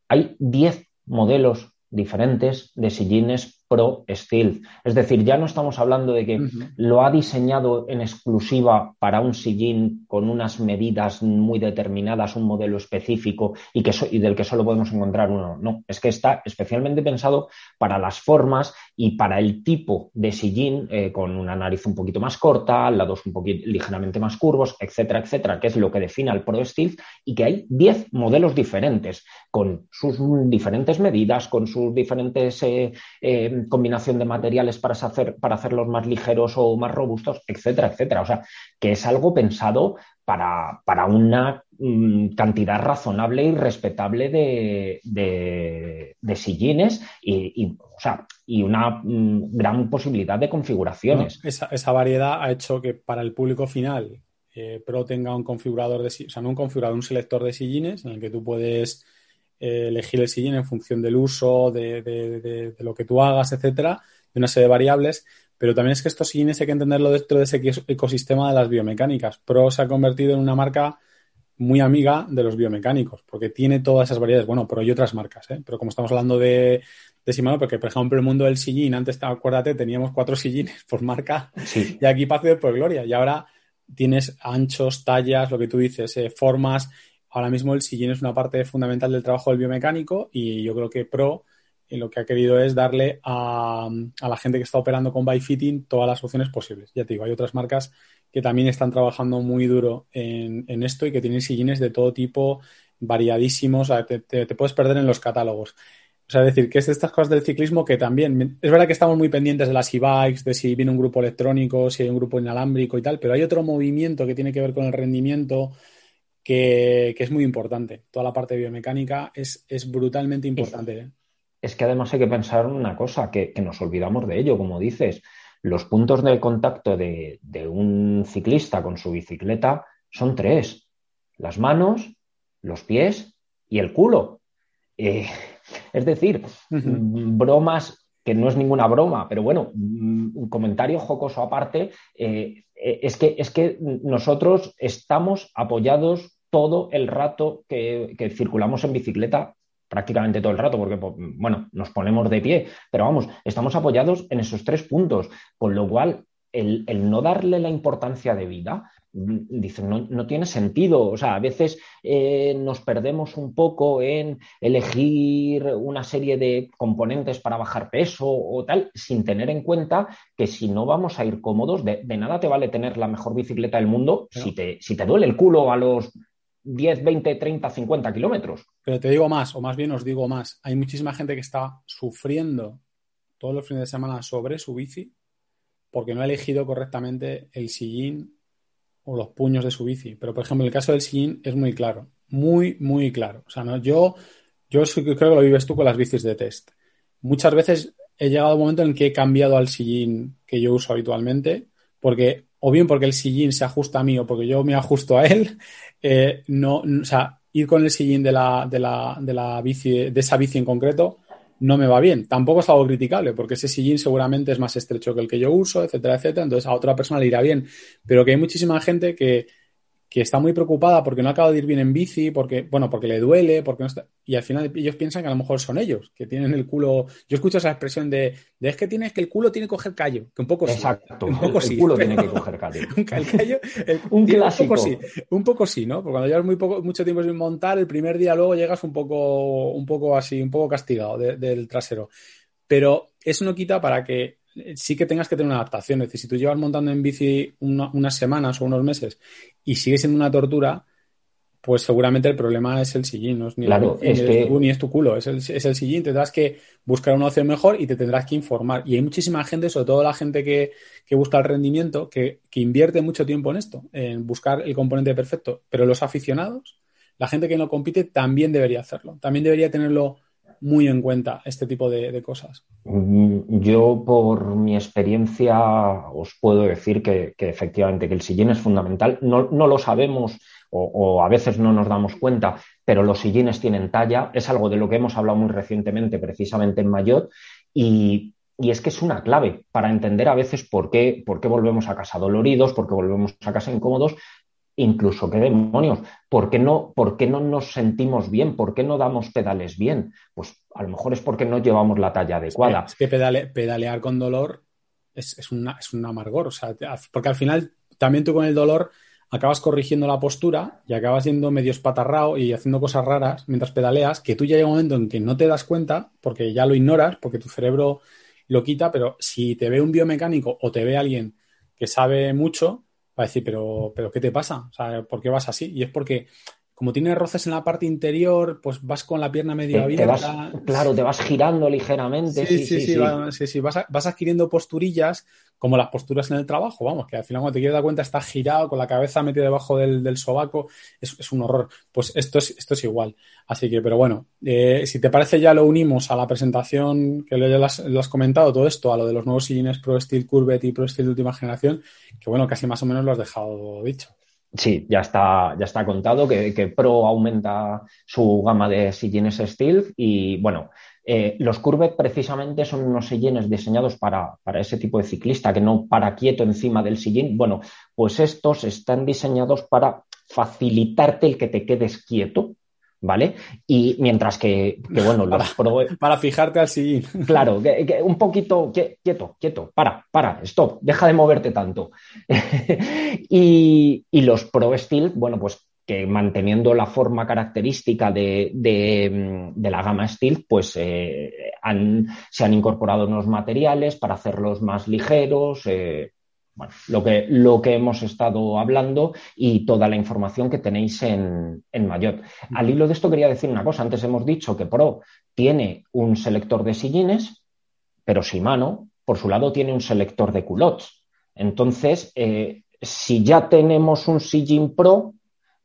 B: hay 10 modelos diferentes de sillines Pro Steel. Es decir, ya no estamos hablando de que lo ha diseñado en exclusiva para un sillín con unas medidas muy determinadas, un modelo específico y, que y del que solo podemos encontrar uno. No, es que está especialmente pensado para las formas y para el tipo de sillín eh, con una nariz un poquito más corta, lados un poquito ligeramente más curvos, etcétera, etcétera, que es lo que define al Pro Steel y que hay 10 modelos diferentes con sus diferentes medidas, con sus diferentes eh, eh, combinación de materiales para, hacer, para hacerlos más ligeros o más robustos, etcétera, etcétera. O sea, que es algo pensado para, una mm, cantidad razonable y respetable de, de, sillines y, y una mm, gran posibilidad de configuraciones.
A: esa, variedad ha hecho que para el público final eh, Pro tenga un configurador de, o sea, un configurador, un selector de sillines en el que tú puedes eh, elegir el sillín en función del uso, de, lo que tú hagas, etcétera, de una serie de variables. Pero también es que estos sillines hay que entenderlo dentro de ese ecosistema de las biomecánicas. Pro se ha convertido en una marca muy amiga de los biomecánicos, porque tiene todas esas variedades. Bueno, pero hay otras marcas, ¿eh? Pero como estamos hablando de, de Shimano, porque por ejemplo el mundo del sillín, antes, acuérdate, teníamos cuatro sillines *laughs* por marca y aquí paz por gloria. Y ahora tienes anchos, tallas, lo que tú dices, eh, formas ahora mismo el sillín es una parte fundamental del trabajo del biomecánico y yo creo que Pro y lo que ha querido es darle a, la gente que está operando con Byfitting todas las opciones posibles. Ya te digo, hay otras marcas que también están trabajando muy duro en, esto y que tienen sillines de todo tipo, variadísimos, te, puedes perder en los catálogos. O sea, decir, que es de estas cosas del ciclismo que también, es verdad que estamos muy pendientes de las e-bikes, de si viene un grupo electrónico, si hay un grupo inalámbrico y tal, pero hay otro movimiento que tiene que ver con el rendimiento, que, es muy importante. Toda la parte biomecánica es, es brutalmente importante.
B: Es que además hay que pensar una cosa, que, nos olvidamos de ello, como dices, los puntos de contacto de, un ciclista con su bicicleta son tres, las manos, los pies y el culo. Eh, *laughs* es decir, bromas que no es ninguna broma, pero bueno, un comentario jocoso aparte, eh, eh, es, que, es que nosotros estamos apoyados todo el rato que, que circulamos en bicicleta prácticamente todo el rato, porque, bueno, nos ponemos de pie, pero vamos, estamos apoyados en esos tres puntos, con lo cual el, no darle la importancia de vida, mm, dicen, no, tiene sentido. O sea, a veces eh, nos perdemos un poco en elegir una serie de componentes para bajar peso o tal, sin tener en cuenta que si no vamos a ir cómodos, de, nada te vale tener la mejor bicicleta del mundo si, te, si te duele el culo a los 10, 20, 30, 50 kilómetros.
A: Pero te digo más, o más bien os digo más, hay muchísima gente que está sufriendo todos los fines de semana sobre su bici porque no ha elegido correctamente el sillín o los puños de su bici. Pero, por ejemplo, en el caso del sillín es muy claro, muy, muy claro. O sea, ¿no? yo, yo creo que lo vives tú con las bicis de test. Muchas veces he llegado a un momento en que he cambiado al sillín que yo uso habitualmente porque o bien porque el sillín se ajusta a mí o porque yo me ajusto a él, eh, no, o sea, ir con el sillín de la, de la, de la bici, de esa bici en concreto, no me va bien. Tampoco es algo criticable, porque ese sillín seguramente es más estrecho que el que yo uso, etcétera, etcétera. Entonces a otra persona le irá bien. Pero que hay muchísima gente que, que está muy preocupada porque no acaba de ir bien en bici, porque, bueno, porque le duele, porque no está... Y al final ellos piensan que a lo mejor son ellos, que tienen el culo. Yo escucho esa expresión de, de es que tienes que el culo tiene que coger callo, que un poco
B: sí. Exacto, un poco el, sí. culo tiene que coger callo. *laughs*
A: el callo *laughs* un clásico. Un poco, sí, un poco sí, ¿no? Porque cuando llevas muy poco, mucho tiempo sin montar, el primer día luego llegas un poco, un poco así, un poco castigado del trasero. Pero eso no quita para que sí que tengas que tener una adaptación. Es decir, si tú llevas montando en bici unas semanas o unos meses y sigue siendo una tortura, pues seguramente el problema es el sillín, no es ni,
B: claro,
A: es tu, ni es tu culo, es el, es el sillín. Tendrás que buscar una opción mejor y te tendrás que informar. Y hay muchísima gente, sobre todo la gente que, que busca el rendimiento, que, que invierte mucho tiempo en esto, en buscar el componente perfecto. Pero los aficionados, la gente que no compite, también debería hacerlo. También debería tenerlo muy en cuenta este tipo de, cosas?
B: Mm, yo, por mi experiencia, os puedo decir que, efectivamente que el sillín es fundamental. No, lo sabemos o, a veces no nos damos cuenta, pero los sillines tienen talla. Es algo de lo que hemos hablado muy recientemente, precisamente en Mayotte, y, es que es una clave para entender a veces por qué, por qué volvemos a casa doloridos, por qué volvemos a casa incómodos, incluso qué demonios, ¿por qué, no, ¿por qué no nos sentimos bien? ¿Por qué no damos pedales bien? Pues a lo mejor es porque no llevamos la talla adecuada.
A: Es que, pedalear con dolor es, es, una, es un amargor, o sea, porque al final también tú con el dolor acabas corrigiendo la postura y acabas yendo medio espatarrado y haciendo cosas raras mientras pedaleas, que tú ya llega un momento en que no te das cuenta porque ya lo ignoras, porque tu cerebro lo quita, pero si te ve un biomecánico o te ve alguien que sabe mucho, va a decir, pero, pero ¿qué te pasa? O sea, ¿por qué vas así? Y es porque como tienes roces en la parte interior, pues vas con la pierna medio abierta.
B: claro, te vas girando ligeramente.
A: Sí, sí, sí. sí, Vas, vas, adquiriendo posturillas como las posturas en el trabajo, vamos, que al final cuando te quieres dar cuenta estás girado con la cabeza metida debajo del, del sobaco, es, es, un horror. Pues esto es, esto es igual. Así que, pero bueno, eh, si te parece ya lo unimos a la presentación que le has, has, comentado, todo esto, a lo de los nuevos sillines Pro Steel Curvet y Pro Steel de última generación, que bueno, casi más o menos lo has dejado dicho.
B: Sí, ya está, ya está contado que, que Pro aumenta su gama de sillines Steel y bueno, eh, los Curvet precisamente son unos sillines diseñados para, para, ese tipo de ciclista que no para quieto encima del sillín. Bueno, pues estos están diseñados para facilitarte el que te quedes quieto, ¿vale? Y mientras que, bueno,
A: los para, para fijarte al sillín.
B: Claro, un poquito quieto, quieto, para, para, stop, deja de moverte tanto. *laughs* y, y, los Pro Steel, bueno, pues que manteniendo la forma característica de, la gama Steel, pues se han incorporado unos materiales para hacerlos más ligeros, bueno, lo que, lo que hemos estado hablando y toda la información que tenéis en, en Mayot. Al hilo de esto quería decir una cosa. Antes hemos dicho que Pro tiene un selector de sillines, pero Shimano, por su lado, tiene un selector de culottes. Entonces, eh, si ya tenemos un sillín Pro,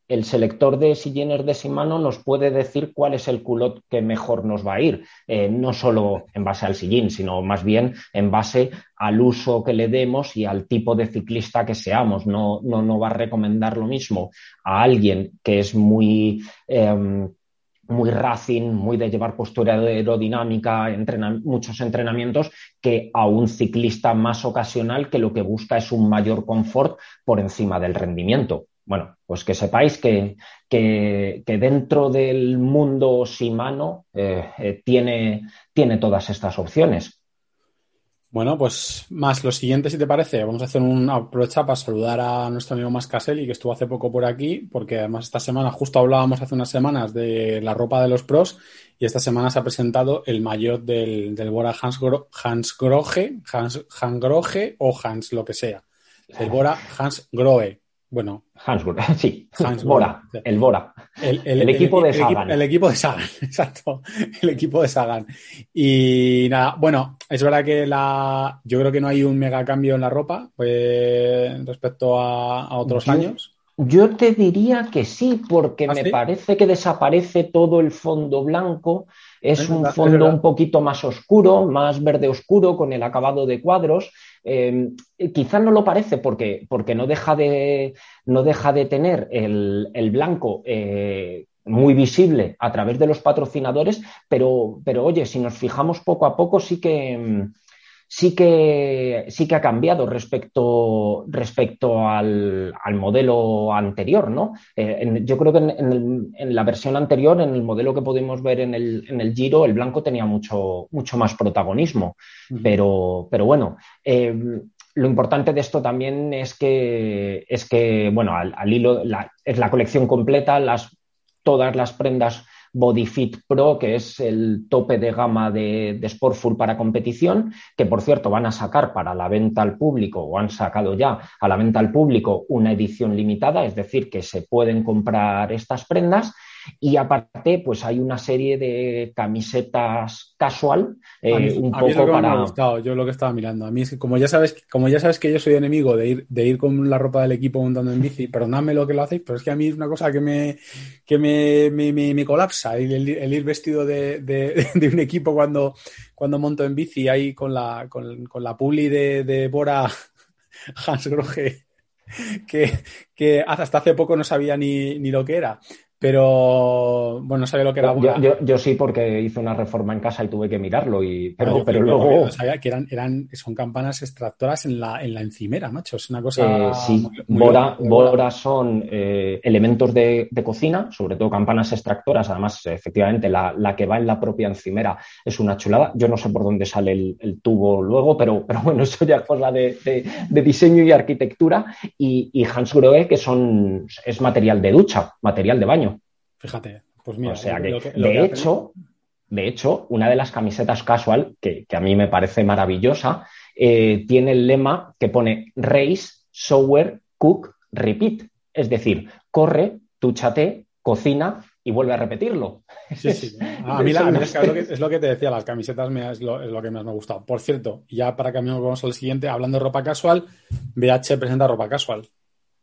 B: el selector de sillines de Shimano nos puede decir cuál es el culot que mejor nos va a ir, eh, no solo en base al sillín, sino más bien en base al uso que le demos y al tipo de ciclista que seamos. No, no, va a recomendar lo mismo a alguien que es muy... Em, muy racing, muy de llevar postura aerodinámica, muchos entrenamientos, que a un ciclista más ocasional que lo que busca es un mayor confort por encima del rendimiento. Bueno, pues que sepáis que, dentro del mundo Shimano eh, eh, tiene, tiene todas estas opciones.
A: Bueno, pues más lo siguiente, si te parece, vamos a hacer una aprovecha para saludar a nuestro amigo Mascaseli, que estuvo hace poco por aquí, porque además esta semana, justo hablábamos hace unas semanas de la ropa de los pros, y esta semana se ha presentado el maillot del, del Bora Hans, Hans Grohe, Hans, Hans o Hans lo que sea. El Bora Hans Grohe. Bueno.
B: Hansburg, *laughs* sí. Bora, el Bora. El, equipo de Sagan.
A: El, equipo de Sagan, *laughs* exacto. El equipo de Sagan. Y nada, bueno, es verdad que la, yo creo que no hay un mega cambio en la ropa pues, respecto a, otros años.
B: Yo te diría que sí, porque ¿Ah, me parece que desaparece todo el fondo blanco. Es, un fondo un poquito más oscuro, más verde oscuro, con el acabado de cuadros. Eh, quizás no lo parece porque, porque no, deja de, no deja de tener el, blanco eh, muy visible a través de los patrocinadores, pero, pero oye, si nos fijamos poco a poco sí que sí que, sí que ha cambiado respecto, respecto al, modelo anterior, ¿no? Eh, yo creo que en, la versión anterior, en el modelo que podemos ver en el, en el Giro, el blanco tenía mucho, mucho más protagonismo. pero, pero bueno. Eh, lo importante de esto también es que, es que bueno, al, hilo, es la colección completa, las, todas las prendas BodyFit Pro, que es el tope de gama de, de Sportful para competición, que por cierto van a sacar para la venta al público o han sacado ya a la venta al público una edición limitada, es decir, que se pueden comprar estas prendas y aparte, pues hay una serie de camisetas casual,
A: eh, un poco para. Me ha gustado, yo lo que estaba mirando. A mí es que como ya sabes, como ya sabes que yo soy enemigo de ir, de ir con la ropa del equipo montando en bici, perdonadme lo que lo hacéis, pero es que a mí es una cosa que me, que me, me, colapsa el, ir vestido de, *laughs* de, un equipo cuando, cuando monto en bici ahí con la, con, con la publi de, de Bora *laughs* Hans Grohe. Que, que, hasta hace poco no sabía ni, ni, lo que era. Pero bueno, no sabía lo que era
B: Yo, sí, porque hice una reforma en casa y tuve que mirarlo. Y, pero, pero luego.
A: sabía que eran, eran, son campanas extractoras en la, en la encimera, macho. Es una cosa.
B: Eh, sí, Bora, son eh, elementos de, cocina, sobre todo campanas extractoras. Además, efectivamente, la, que va en la propia encimera es una chulada. Yo no sé por dónde sale el, tubo luego, pero, pero bueno, eso ya es cosa de, de, diseño y arquitectura. Y, y Hans Grohe, que son, es material de ducha, material de baño.
A: Fíjate, pues mira.
B: O sea que, de hecho, de hecho, una de las camisetas casual, que, a mí me parece maravillosa, eh, tiene el lema que pone Race, Software, Cook, Repeat. Es decir, corre, túchate, cocina y vuelve a repetirlo.
A: Sí, sí. *laughs* A mí, es, lo que, te decía, las camisetas es, lo, que más me ha gustado. Por cierto, ya para que vamos al siguiente, hablando de ropa casual, BH presenta ropa casual.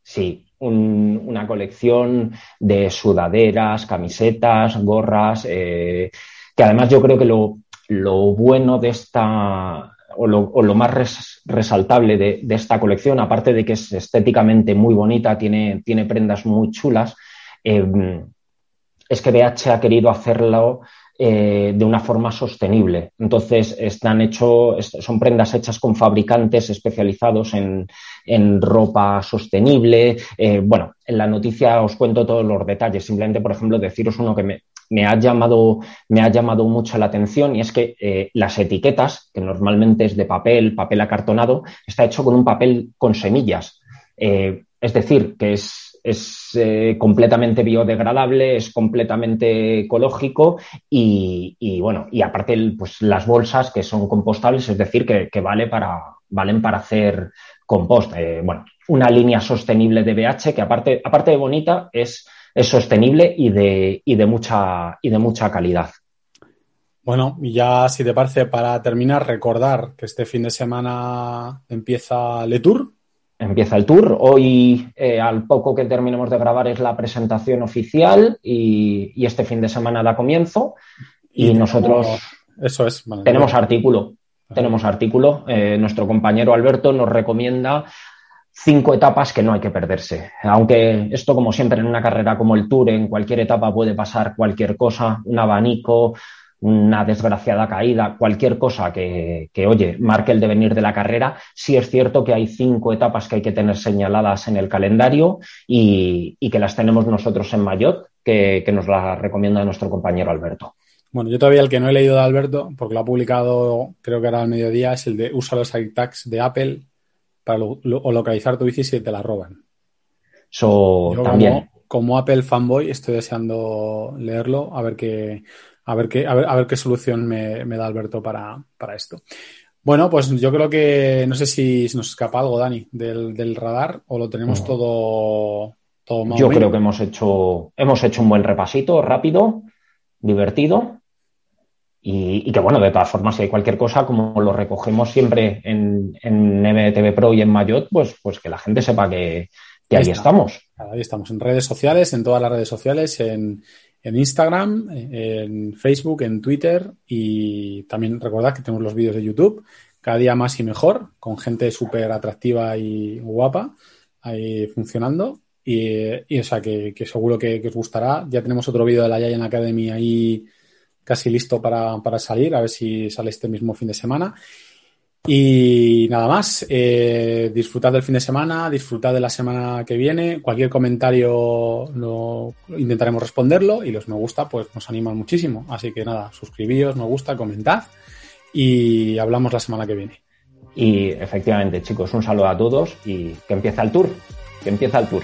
B: Sí, una colección de sudaderas, camisetas, gorras, eh, que además yo creo que lo, bueno de esta, o lo, más resaltable de, esta colección, aparte de que es estéticamente muy bonita, tiene, tiene prendas muy chulas, eh, es que BH ha querido hacerlo eh, de una forma sostenible. Entonces, están hecho, son prendas hechas con fabricantes especializados en, ropa sostenible. Eh, bueno, en la noticia os cuento todos los detalles. Simplemente, por ejemplo, deciros uno que me, ha, llamado, me ha llamado mucho la atención y es que eh, las etiquetas, que normalmente es de papel, papel acartonado, está hecho con un papel con semillas. Es decir, que es es eh, completamente biodegradable, es completamente ecológico y, bueno, y aparte pues las bolsas que son compostables, es decir, que, vale para, valen para hacer compost. Eh, bueno, una línea sostenible de BH que aparte, aparte de bonita es, es sostenible y de, y, de mucha, y de mucha calidad.
A: Bueno, y ya si te parece, para terminar, recordar que este fin de semana empieza Le Tour,
B: empieza el tour. Hoy, eh, al poco que terminemos de grabar, es la presentación oficial y, este fin de semana da comienzo. Y, nosotros
A: eso es,
B: tenemos artículo. Tenemos artículo. Eh, nuestro compañero Alberto nos recomienda cinco etapas que no hay que perderse. Aunque esto, como siempre, en una carrera como el Tour, en cualquier etapa puede pasar cualquier cosa, un abanico, una desgraciada caída, cualquier cosa que, oye, marque el devenir de la carrera, sí es cierto que hay cinco etapas que hay que tener señaladas en el calendario y, que las tenemos nosotros en Mayotte, que, nos la recomienda nuestro compañero Alberto.
A: Bueno, yo todavía el que no he leído de Alberto, porque lo ha publicado, creo que era al mediodía, es el de usa los tags de Apple para localizar tu bici si te la roban.
B: Eso también.
A: Como, como Apple fanboy estoy deseando leerlo, a ver qué, a ver qué, a ver, qué solución me, da Alberto para, esto. Bueno, pues yo creo que no sé si nos escapa algo, Dani, del, radar o lo tenemos todo, todo
B: Yo creo que hemos hecho, hemos hecho un buen repasito, rápido, divertido. Y, que bueno, de todas formas, si hay cualquier cosa, como lo recogemos siempre en, en MTV Pro y en Mayot, pues, pues que la gente sepa que, ahí, estamos.
A: Ahí estamos, en redes sociales, en todas las redes sociales, en, en Instagram, en Facebook, en Twitter y también recordad que tenemos los vídeos de YouTube, cada día más y mejor, con gente súper atractiva y guapa ahí funcionando. Y, o sea, que, seguro que, os gustará. Ya tenemos otro vídeo de la Giant Academy ahí casi listo para, para salir, a ver si sale este mismo fin de semana. Y nada más, eh, disfrutad del fin de semana, disfrutad de la semana que viene. Cualquier comentario lo, intentaremos responderlo y los me gusta pues nos animan muchísimo. Así que nada, suscribíos, me gusta, comentad y hablamos la semana que viene.
B: Y efectivamente, chicos, un saludo a todos y que empieza el tour, que empieza el tour.